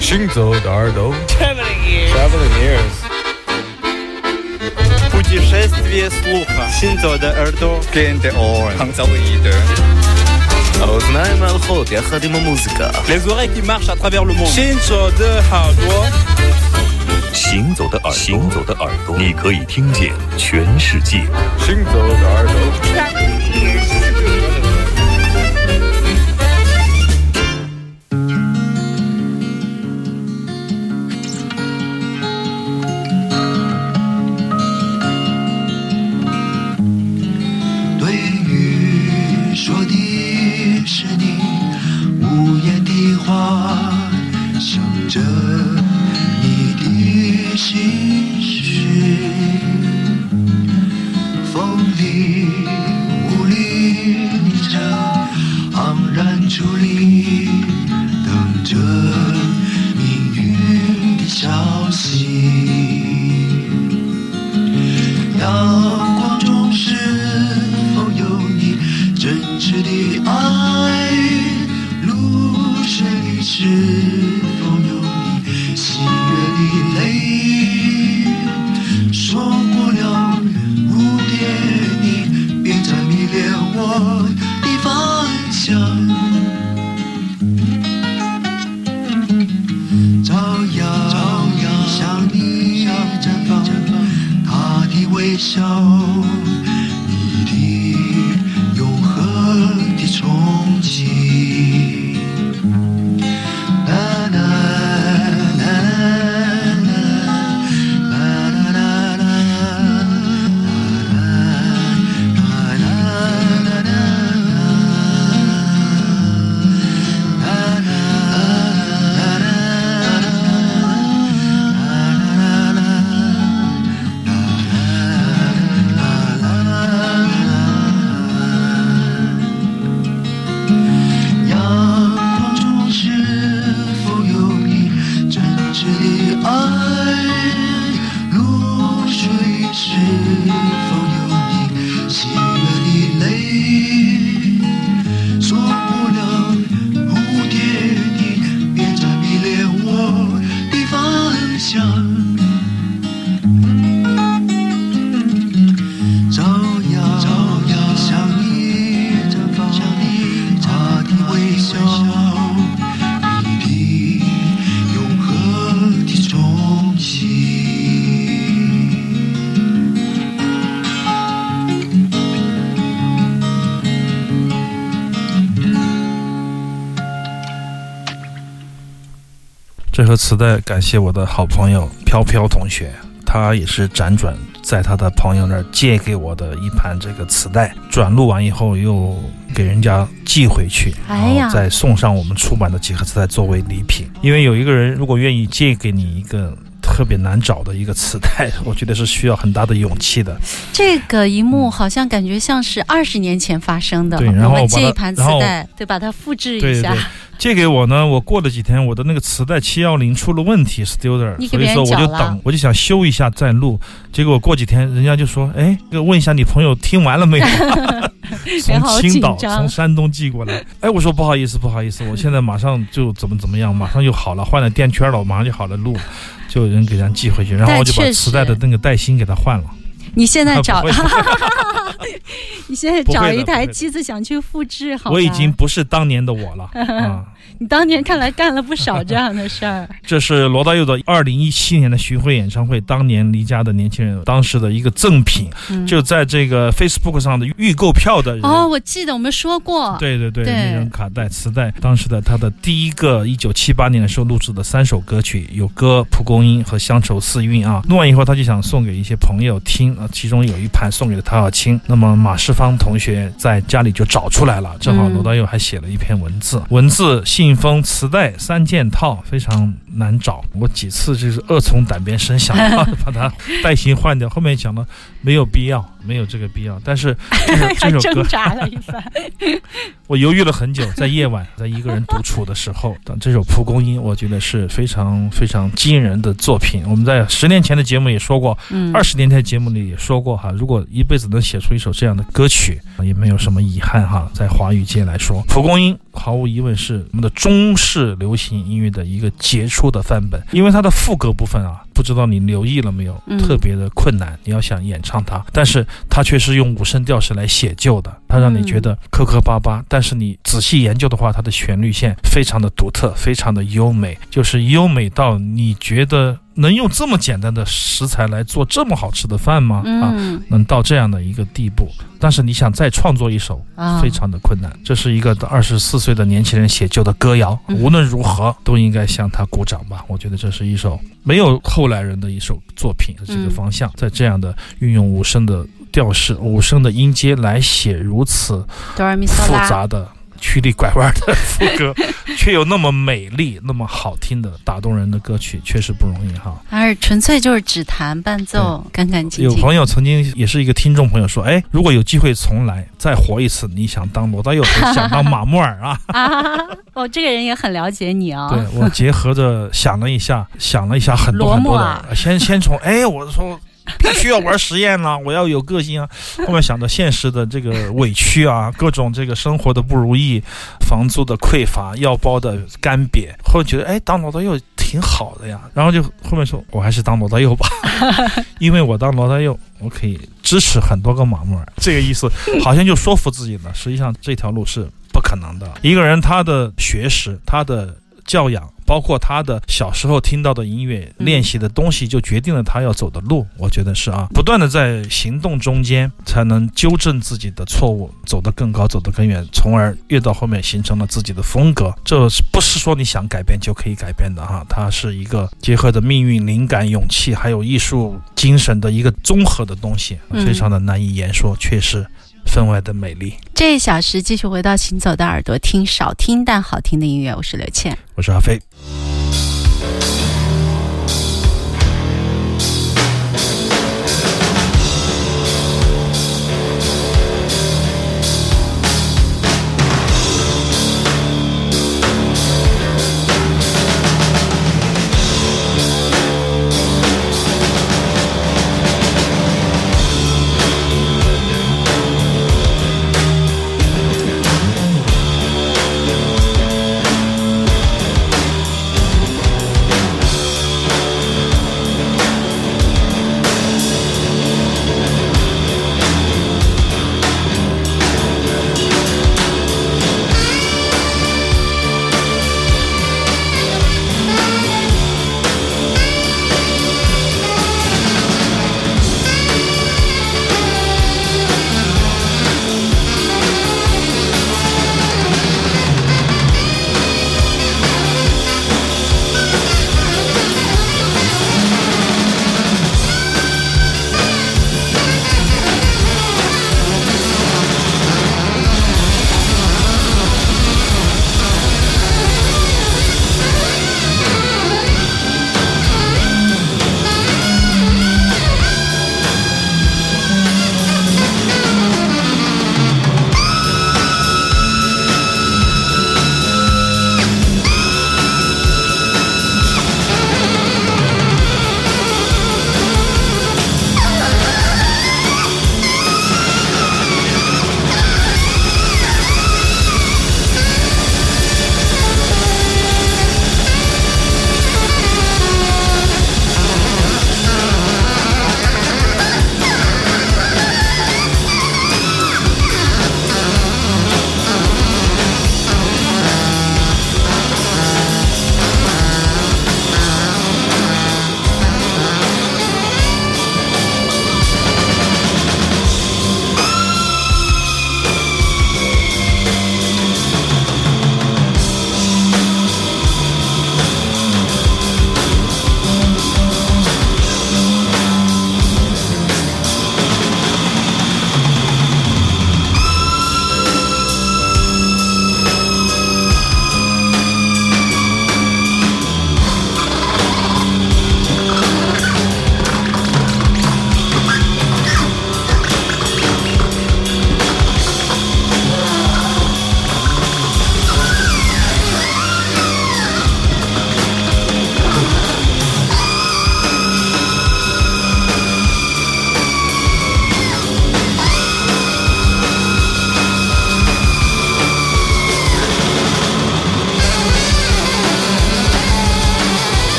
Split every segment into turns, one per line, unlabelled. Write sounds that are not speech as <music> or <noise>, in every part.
行走的耳朵
，Traveling ears，
行走的耳朵 Traveling ears.
行走的耳行走的耳朵，你可以听见全世界。
行走的耳朵。
谁爱露水
湿？磁带感谢我的好朋友飘飘同学，他也是辗转在他的朋友那儿借给我的一盘这个磁带，转录完以后又给人家寄回去，
哎
然后再送上我们出版的几盒磁带作为礼品。因为有一个人如果愿意借给你一个特别难找的一个磁带，<laughs> 我觉得是需要很大的勇气的。
这个一幕好像感觉像是二十年前发生的。
对然后
我们借一盘磁带，对，把它复制一下
对对。借给我呢，我过了几天，我的那个磁带七幺零出了问题，Studer，所以说我就等，我就想修一下再录。结果过几天，人家就说，哎，这个问一下你朋友听完了没有？<laughs> 从青岛、从山东寄过来。哎，我说不好意思，不好意思，我现在马上就怎么怎么样，马上就好了，换了垫圈了，我马上就好了，录，就有人给咱寄回去，然后我就把磁带的那个带芯给他换了。
你现在找 <laughs> 你现在找一台机子想去复制，好吧？
我已经不是当年的我了啊。
你 <laughs> 当年看来干了不少这样的事儿。<laughs>
这是罗大佑的二零一七年的巡回演唱会，当年离家的年轻人当时的一个赠品，
嗯
就在这个 Facebook 上的预购票的人。
哦，我记得我们说过，
对对对，
对
那张卡带、磁带，当时的他的第一个一九七八年的时候录制的三首歌曲，有歌《蒲公英》和《乡愁四韵》啊。录完以后，他就想送给一些朋友听啊，其中有一盘送给了陶小青。那么马世芳同学在家里就找出来了，正好
嗯
罗大佑还写了一篇文字，文字、信封、磁带三件套，非常难找。我几次就是恶从胆边生，想 <laughs> 把它带芯换掉，后面想了没有必要。没有这个必要。但是 <laughs> <laughs> 这首歌
挣扎了一番。<laughs>
我犹豫了很久，在夜晚，在一个人独处的时候，等这首《蒲公英》，我觉得是非常非常惊人的作品。我们在十年前的节目也说过，
嗯，
二十年前的节目里也说过哈，如果一辈子能写出一首这样的歌曲，也没有什么遗憾哈。在华语界来说，《蒲公英》毫无疑问是我们的中式流行音乐的一个杰出的范本，因为它的副歌部分啊，不知道你留意了没有，
嗯。
特别的困难，你要想演唱它，但是它却是用五声调式来写就的，它让你觉得磕磕巴巴，但是你仔细研究的话，它的旋律线非常的独特，非常的优美，就是优美到你觉得能用这么简单的食材来做这么好吃的饭吗？啊，
嗯
能到这样的一个地步，但是你想再创作一首，
啊，
非常的困难。这是一个二十四岁的年轻人写就的歌谣，
嗯
无论如何都应该向他鼓掌吧。我觉得这是一首没有后来人的一首作品的这个
嗯
方向，在这样的运用五声的调式、五声的音阶来写如此复，杂的。曲里拐弯的副歌，<laughs> 却有那么美丽、那么好听的打动人的歌曲，确实不容易哈。
而是纯粹就是只弹伴奏，干干净净。
有朋友曾经也是一个听众朋友说，哎，如果有机会重来再活一次，你想当罗大佑想当马木尔啊？<laughs>
啊，哦，这个人也很了解你哦。
对我结合着想了一下，想了一下很多很多的，先先从哎，我说。<laughs> 必须要玩实验了，我要有个性啊！后面想着现实的这个委屈啊，各种这个生活的不如意，房租的匮乏，药包的干瘪，后面觉得哎，当罗大佑挺好的呀。然后就后面说，我还是当罗大佑吧，<laughs> 因为我当罗大佑，我可以支持很多个马木尔，<laughs> 这个意思好像就说服自己了。实际上这条路是不可能的。一个人他的学识，他的教养，包括他的小时候听到的音乐、
嗯
练习的东西，就决定了他要走的路。我觉得是啊，不断的在行动中间，才能纠正自己的错误，走得更高，走得更远，从而越到后面形成了自己的风格。这是不是说你想改变就可以改变的哈？它是一个结合着命运、灵感、勇气，还有艺术精神的一个综合的东西，
嗯
非常的难以言说，却是分外的美丽。
这一小时继续回到行走的耳朵，听少听但好听的音乐。我是刘倩。
我是阿飞。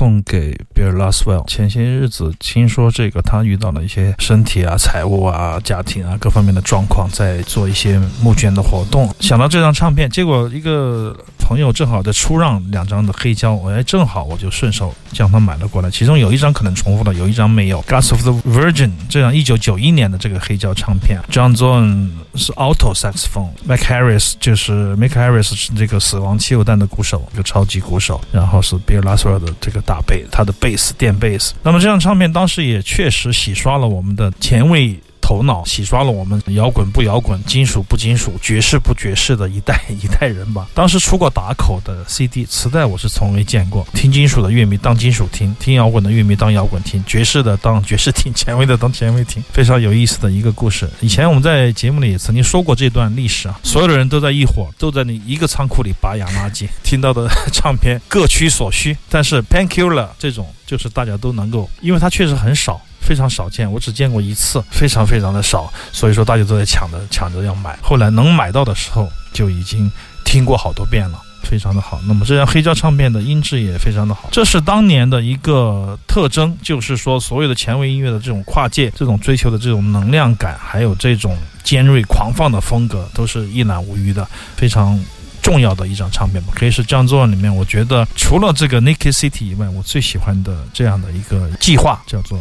送给 Bill Laswell。前些日子听说这个他遇到了一些身体啊、财务啊、家庭啊各方面的状况，在做一些募捐的活动。想到这张唱片，结果一个朋友正好在出让两张的黑胶，哎，正好我就顺手将它买了过来。其中有一张可能重复了，有一张没有。Glass of the Virgin 这样一九九一年的这个黑胶唱片，John Zorn 是 alto saxophone，Mac Harris 就是 Mac Harris 是这个死亡汽油弹的鼓手，一个超级鼓手，然后是 Bill Laswell 的这个大贝，他的贝斯电贝斯。那么这张唱片当时也确实洗刷了我们的前卫。头脑洗刷了我们摇滚不摇滚、金属不金属、爵士不爵士的一代 <laughs> 一代人吧。当时出过打口的 CD 磁带，我是从未见过。听金属的乐迷当金属听，听摇滚的乐迷当摇滚听，爵士的当爵士听，<laughs> 前卫的当前卫听，非常有意思的一个故事。以前我们在节目里也曾经说过这段历史啊，所有的人都在一伙，都在那一个仓库里拔洋垃圾，<laughs> 听到的唱片各取所需。但是 Painkiller 这种，就是大家都能够，因为它确实很少。非常少见，我只见过一次，非常非常的少，所以说大家都在抢着抢着要买。后来能买到的时候，就已经听过好多遍了，非常的好。那么这张黑胶唱片的音质也非常的好，这是当年的一个特征，就是说所有的前卫音乐的这种跨界、这种追求的这种能量感，还有这种尖锐狂放的风格，都是一览无余的，非常重要的一张唱片吧。可以是这样做里面，我觉得除了这个 Naked City 以外，我最喜欢的这样的一个计划叫做。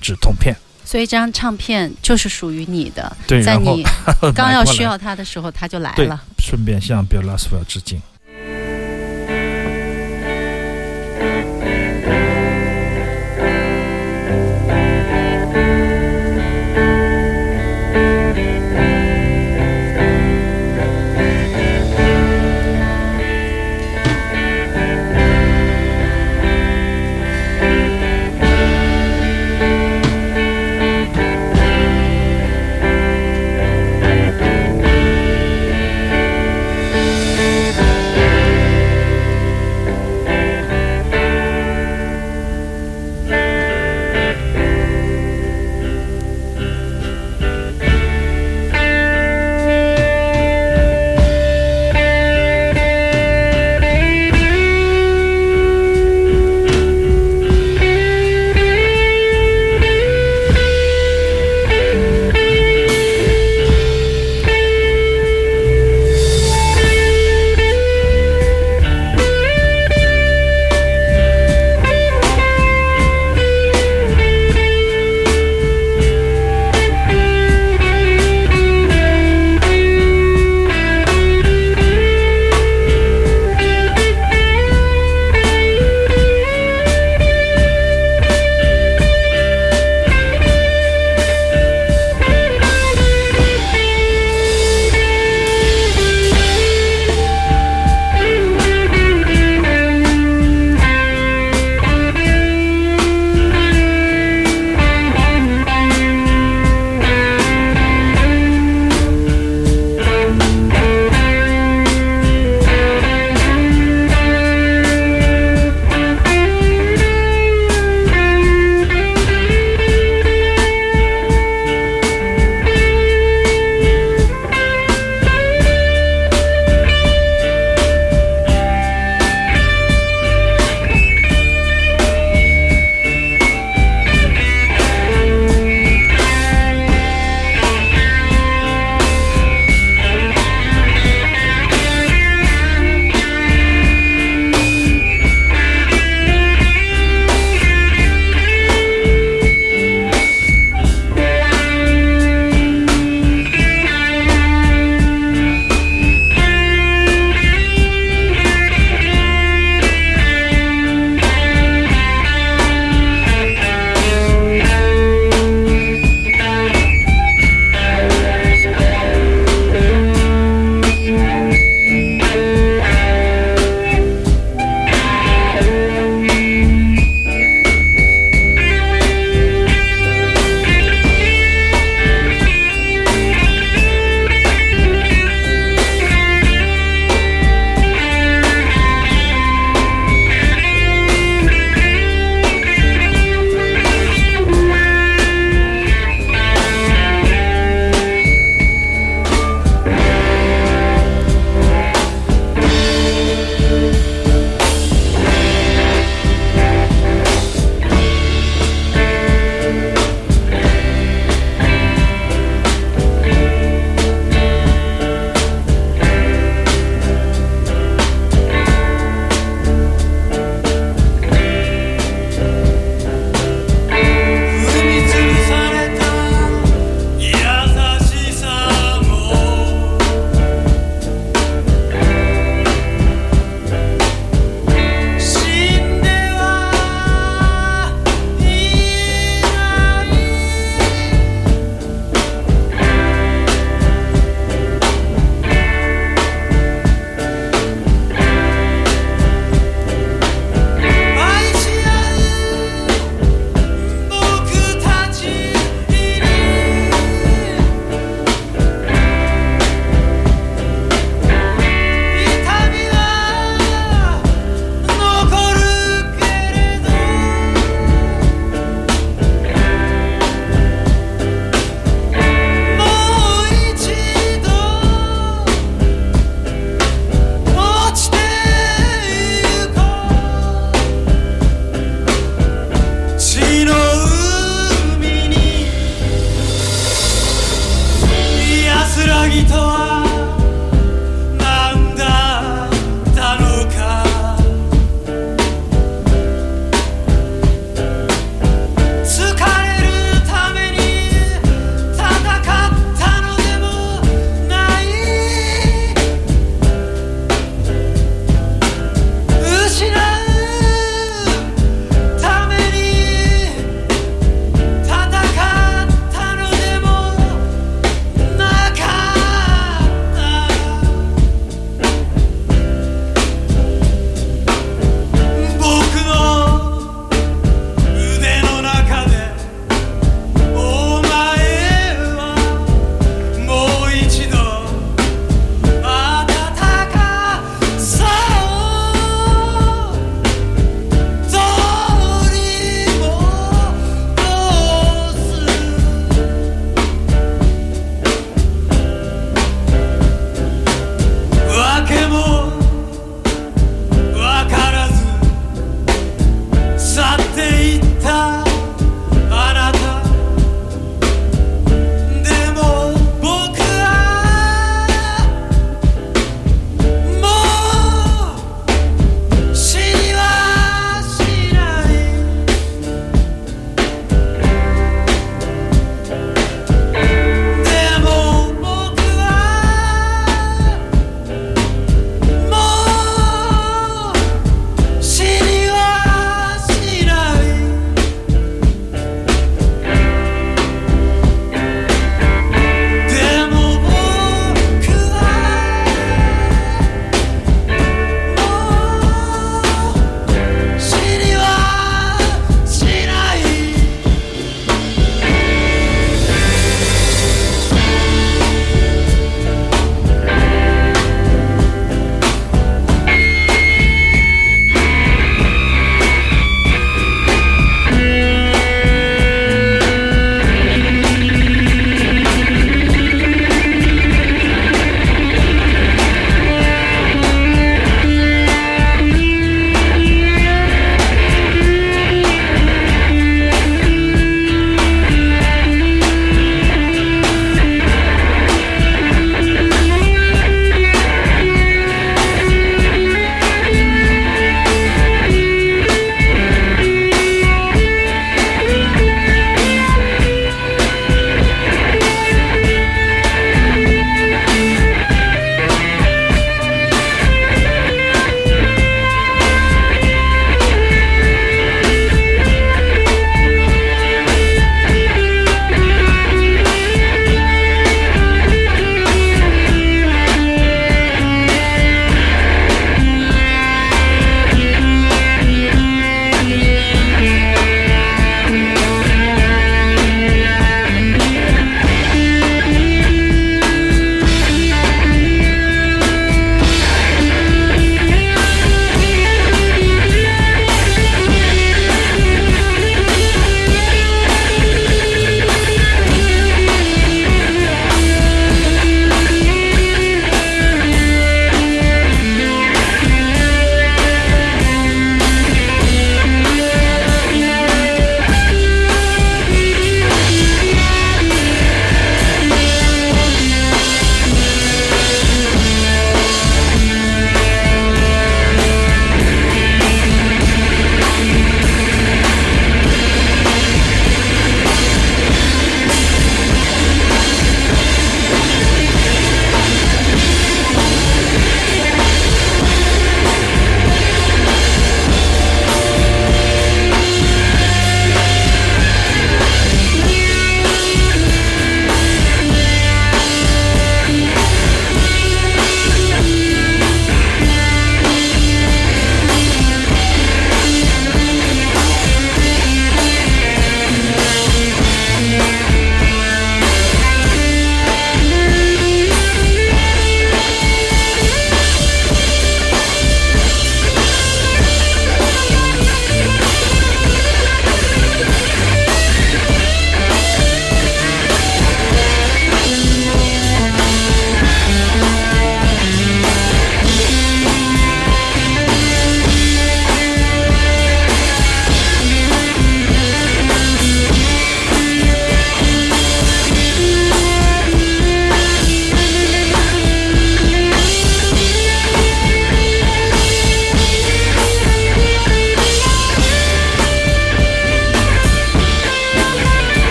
止痛片，
所以这张唱片就是属于你的。
对，
在你 <laughs> 刚要需要它的时候，它就来了。
顺便向 Bill Laswell 致敬。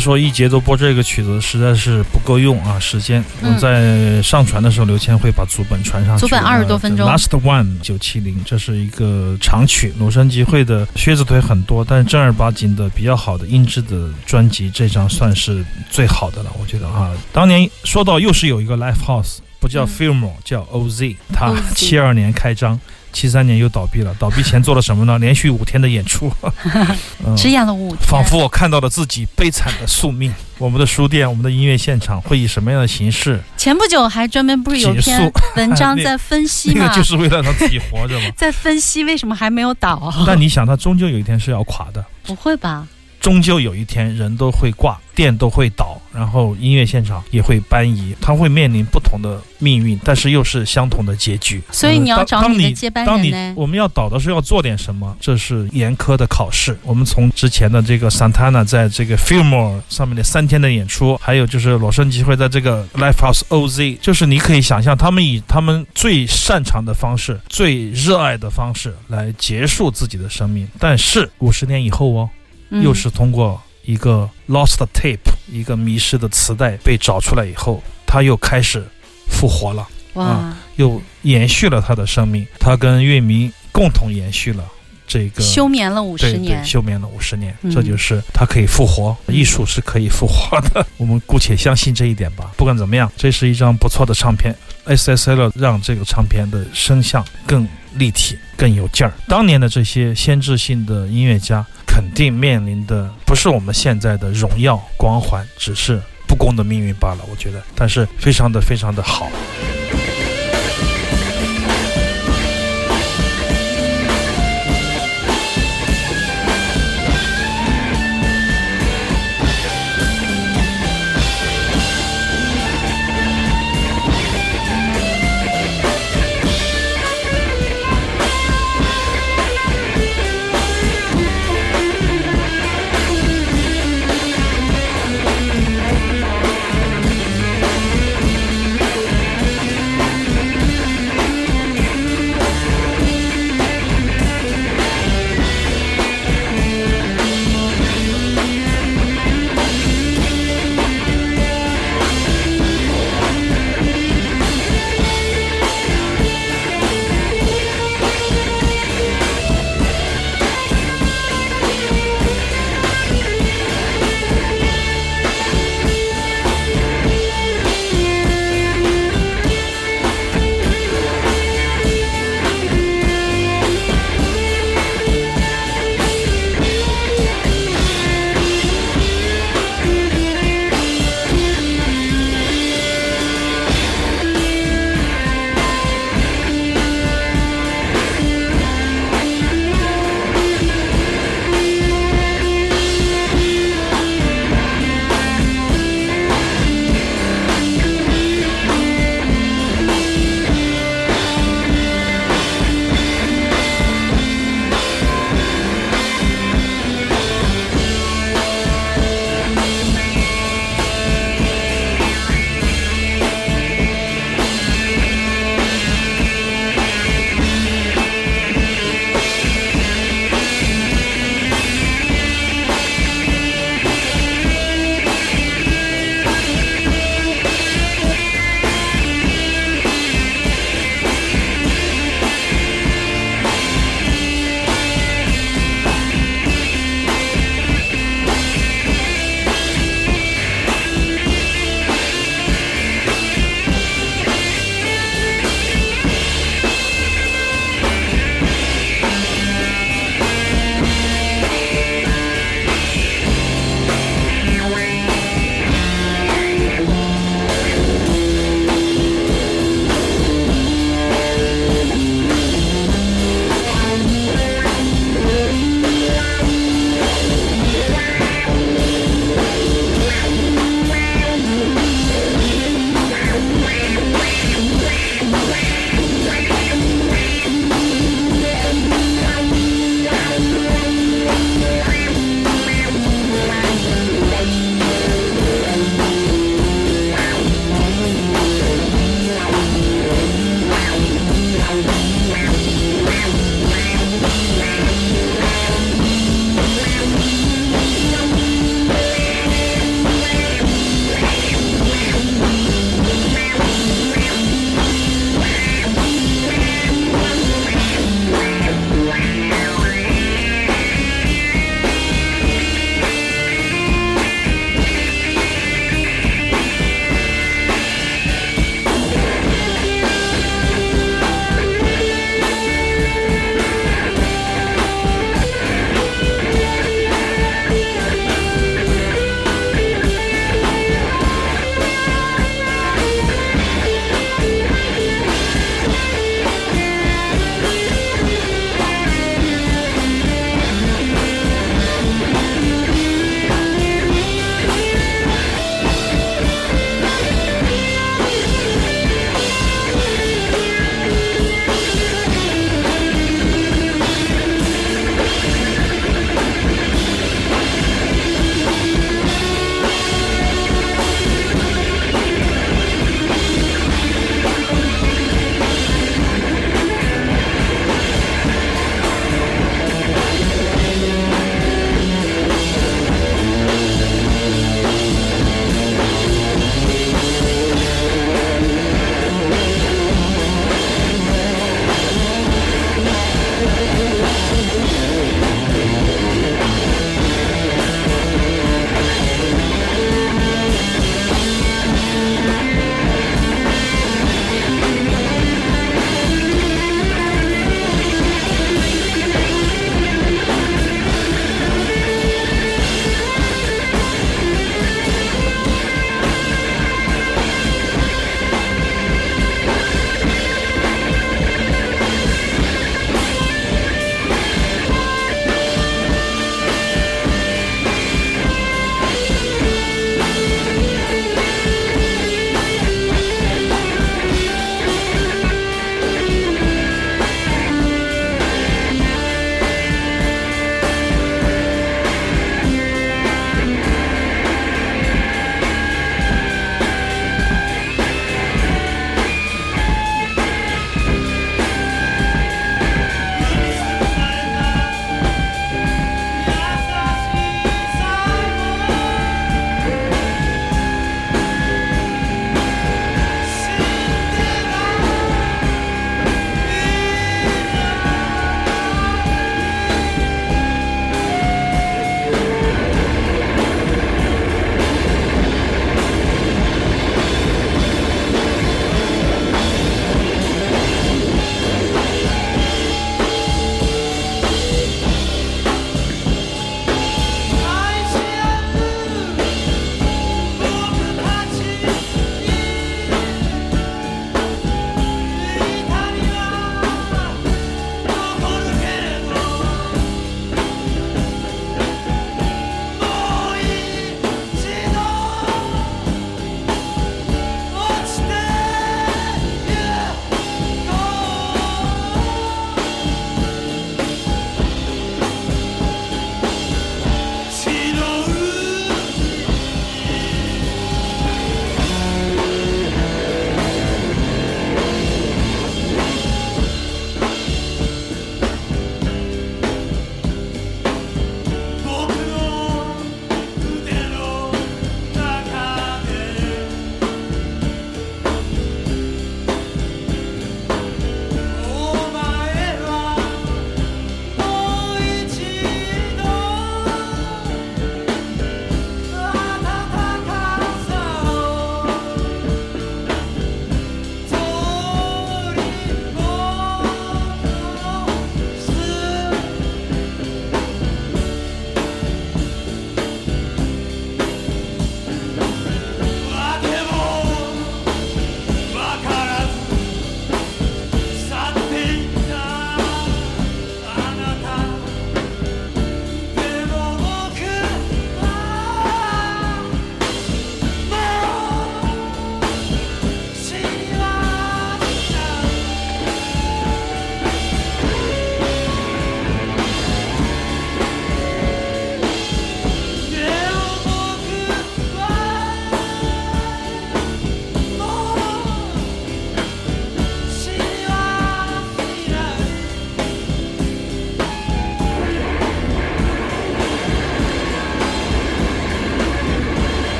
说，一节奏播这个曲子实在是不够用啊，时间。
嗯
我在上传的时候，刘谦会把足本传上去。
足本二十多分钟
呃 Last One 九七零，这是一个长曲。鲁申集会的靴子腿很多，但是正儿八经的比较好的音质的专辑，这张算是最好的了，我觉得啊。当年说到又是有一个 Live House，不叫
嗯
Fillmore，、叫 OZ，
他
七二年开张。七三年又倒闭了，倒闭前做了什么呢？<laughs> 连续五天的演出，<laughs> 嗯
只演了五天，
仿佛我看到了自己悲惨的宿命。我们的书店，我们的音乐现场会以什么样的形式
前不久还专门不是有篇 <laughs> 文章在分析
那
嘛
个，就是为了让自己活着嘛。
在分析为什么还没有倒。
但你想，它终究有一天是要垮的，
不会吧？
终究有一天人都会挂，店都会倒，然后音乐现场也会搬移，它会面临不同的命运，但是又是相同的结局。
所以你要找
你
你的接班
当你
人呢？
我们要倒的时候要做点什么，这是严苛的考试。我们从之前的这个 Santana 在这个 Fillmore 上面的三天的演出，还有就是裸身集会在这个 Live House OZ，就是你可以想象他们以他们最擅长的方式、最热爱的方式来结束自己的生命。但是五十年以后哦，
嗯
又是通过一个 lost tape，一个迷失的磁带被找出来以后，他又开始复活了。
哇
啊，又延续了他的生命，他跟乐迷共同延续了这个
休眠了五
对
十年
对，，休眠了五十年，
嗯
这就是他可以复活，艺术是可以复活的，<laughs> 我们姑且相信这一点吧。不管怎么样，这是一张不错的唱片，SSL 让这个唱片的声像更立体、更有劲儿。当年的这些先知性的音乐家，肯定面临的不是我们现在的荣耀光环，只是不公的命运罢了。我觉得，但是非常的非常的好。